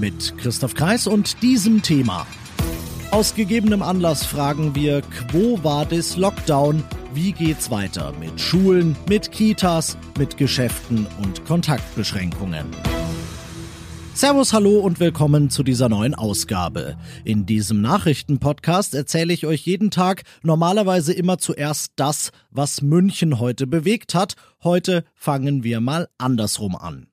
Mit Christoph Kreis und diesem Thema. Aus gegebenem Anlass fragen wir, wo war das Lockdown? Wie geht's weiter mit Schulen, mit Kitas, mit Geschäften und Kontaktbeschränkungen? Servus, hallo und willkommen zu dieser neuen Ausgabe. In diesem Nachrichtenpodcast erzähle ich euch jeden Tag normalerweise immer zuerst das, was München heute bewegt hat. Heute fangen wir mal andersrum an.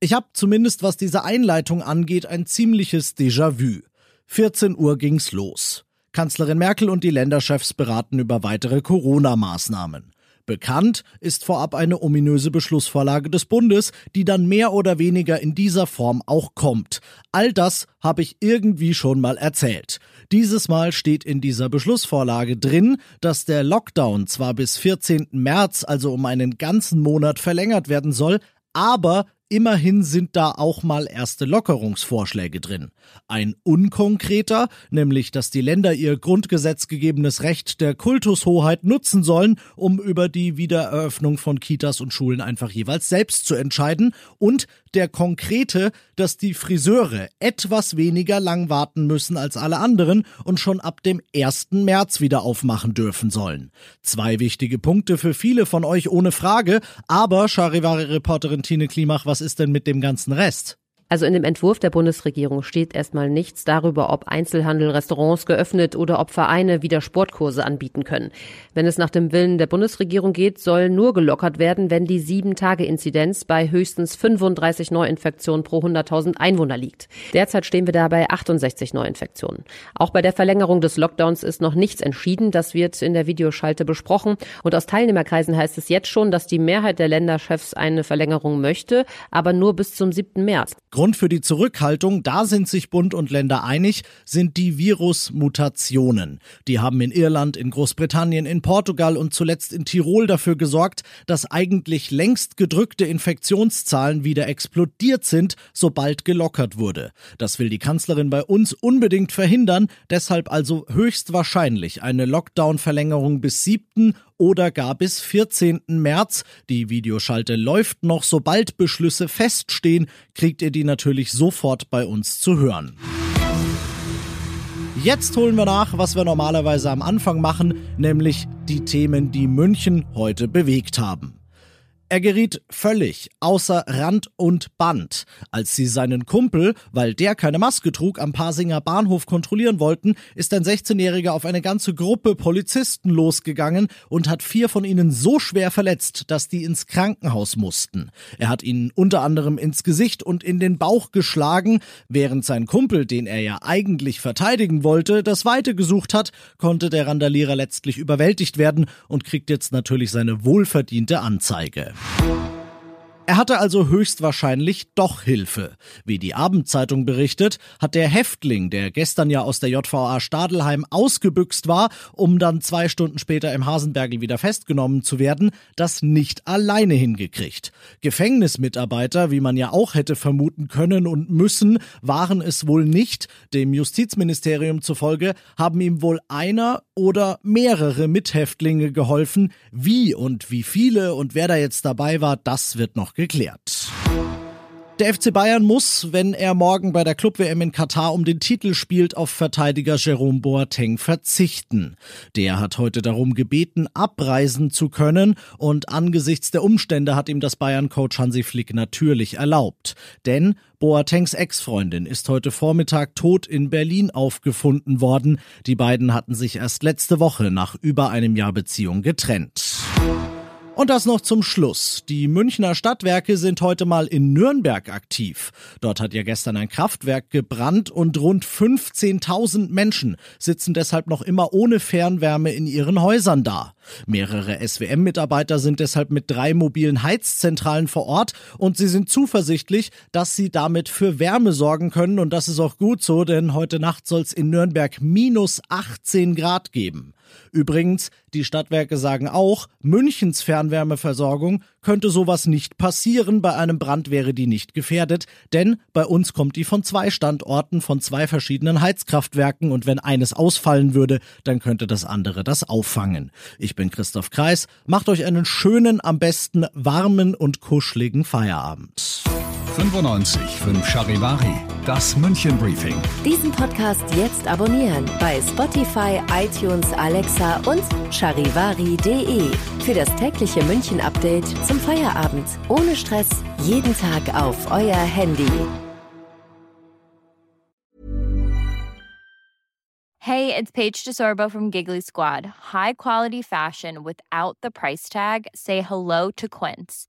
Ich habe zumindest was diese Einleitung angeht ein ziemliches Déjà-vu. 14 Uhr ging's los. Kanzlerin Merkel und die Länderchefs beraten über weitere Corona-Maßnahmen. Bekannt ist vorab eine ominöse Beschlussvorlage des Bundes, die dann mehr oder weniger in dieser Form auch kommt. All das habe ich irgendwie schon mal erzählt. Dieses Mal steht in dieser Beschlussvorlage drin, dass der Lockdown zwar bis 14. März, also um einen ganzen Monat verlängert werden soll, aber Immerhin sind da auch mal erste Lockerungsvorschläge drin. Ein unkonkreter, nämlich dass die Länder ihr grundgesetzgegebenes Recht der Kultushoheit nutzen sollen, um über die Wiedereröffnung von Kitas und Schulen einfach jeweils selbst zu entscheiden, und der konkrete, dass die Friseure etwas weniger lang warten müssen als alle anderen und schon ab dem 1. März wieder aufmachen dürfen sollen. Zwei wichtige Punkte für viele von euch ohne Frage, aber Charivari-Reporterin Tine Klimach, was ist denn mit dem ganzen Rest? Also in dem Entwurf der Bundesregierung steht erstmal nichts darüber, ob Einzelhandel, Restaurants geöffnet oder ob Vereine wieder Sportkurse anbieten können. Wenn es nach dem Willen der Bundesregierung geht, soll nur gelockert werden, wenn die 7-Tage-Inzidenz bei höchstens 35 Neuinfektionen pro 100.000 Einwohner liegt. Derzeit stehen wir da bei 68 Neuinfektionen. Auch bei der Verlängerung des Lockdowns ist noch nichts entschieden. Das wird in der Videoschalte besprochen. Und aus Teilnehmerkreisen heißt es jetzt schon, dass die Mehrheit der Länderchefs eine Verlängerung möchte, aber nur bis zum 7. März. Grund für die Zurückhaltung, da sind sich Bund und Länder einig, sind die Virusmutationen. Die haben in Irland, in Großbritannien, in Portugal und zuletzt in Tirol dafür gesorgt, dass eigentlich längst gedrückte Infektionszahlen wieder explodiert sind, sobald gelockert wurde. Das will die Kanzlerin bei uns unbedingt verhindern, deshalb also höchstwahrscheinlich eine Lockdown-Verlängerung bis 7 oder gar bis 14. März. Die Videoschalte läuft noch. Sobald Beschlüsse feststehen, kriegt ihr die natürlich sofort bei uns zu hören. Jetzt holen wir nach, was wir normalerweise am Anfang machen, nämlich die Themen, die München heute bewegt haben. Er geriet völlig außer Rand und Band, als sie seinen Kumpel, weil der keine Maske trug, am Pasinger Bahnhof kontrollieren wollten, ist ein 16-Jähriger auf eine ganze Gruppe Polizisten losgegangen und hat vier von ihnen so schwer verletzt, dass die ins Krankenhaus mussten. Er hat ihnen unter anderem ins Gesicht und in den Bauch geschlagen, während sein Kumpel, den er ja eigentlich verteidigen wollte, das Weite gesucht hat, konnte der Randalierer letztlich überwältigt werden und kriegt jetzt natürlich seine wohlverdiente Anzeige. Thank you. Er hatte also höchstwahrscheinlich doch Hilfe. Wie die Abendzeitung berichtet, hat der Häftling, der gestern ja aus der JVA Stadelheim ausgebüxt war, um dann zwei Stunden später im Hasenbergel wieder festgenommen zu werden, das nicht alleine hingekriegt. Gefängnismitarbeiter, wie man ja auch hätte vermuten können und müssen, waren es wohl nicht. Dem Justizministerium zufolge haben ihm wohl einer oder mehrere Mithäftlinge geholfen. Wie und wie viele und wer da jetzt dabei war, das wird noch geklärt. Der FC Bayern muss, wenn er morgen bei der Club-WM in Katar um den Titel spielt, auf Verteidiger Jerome Boateng verzichten. Der hat heute darum gebeten, abreisen zu können und angesichts der Umstände hat ihm das Bayern-Coach Hansi Flick natürlich erlaubt. Denn Boatengs Ex-Freundin ist heute Vormittag tot in Berlin aufgefunden worden. Die beiden hatten sich erst letzte Woche nach über einem Jahr Beziehung getrennt. Und das noch zum Schluss. Die Münchner Stadtwerke sind heute mal in Nürnberg aktiv. Dort hat ja gestern ein Kraftwerk gebrannt und rund 15.000 Menschen sitzen deshalb noch immer ohne Fernwärme in ihren Häusern da. Mehrere SWM-Mitarbeiter sind deshalb mit drei mobilen Heizzentralen vor Ort und sie sind zuversichtlich, dass sie damit für Wärme sorgen können und das ist auch gut so, denn heute Nacht soll es in Nürnberg minus 18 Grad geben. Übrigens, die Stadtwerke sagen auch, Münchens Fernwärmeversorgung könnte sowas nicht passieren, bei einem Brand wäre die nicht gefährdet, denn bei uns kommt die von zwei Standorten von zwei verschiedenen Heizkraftwerken und wenn eines ausfallen würde, dann könnte das andere das auffangen. Ich bin Christoph Kreis, macht euch einen schönen, am besten warmen und kuscheligen Feierabend. 95 5 Charivari, das München Briefing. Diesen Podcast jetzt abonnieren bei Spotify, iTunes, Alexa und charivari.de. Für das tägliche München Update zum Feierabend. Ohne Stress, jeden Tag auf euer Handy. Hey, it's Paige DeSorbo from Giggly Squad. High quality fashion without the price tag. Say hello to Quince.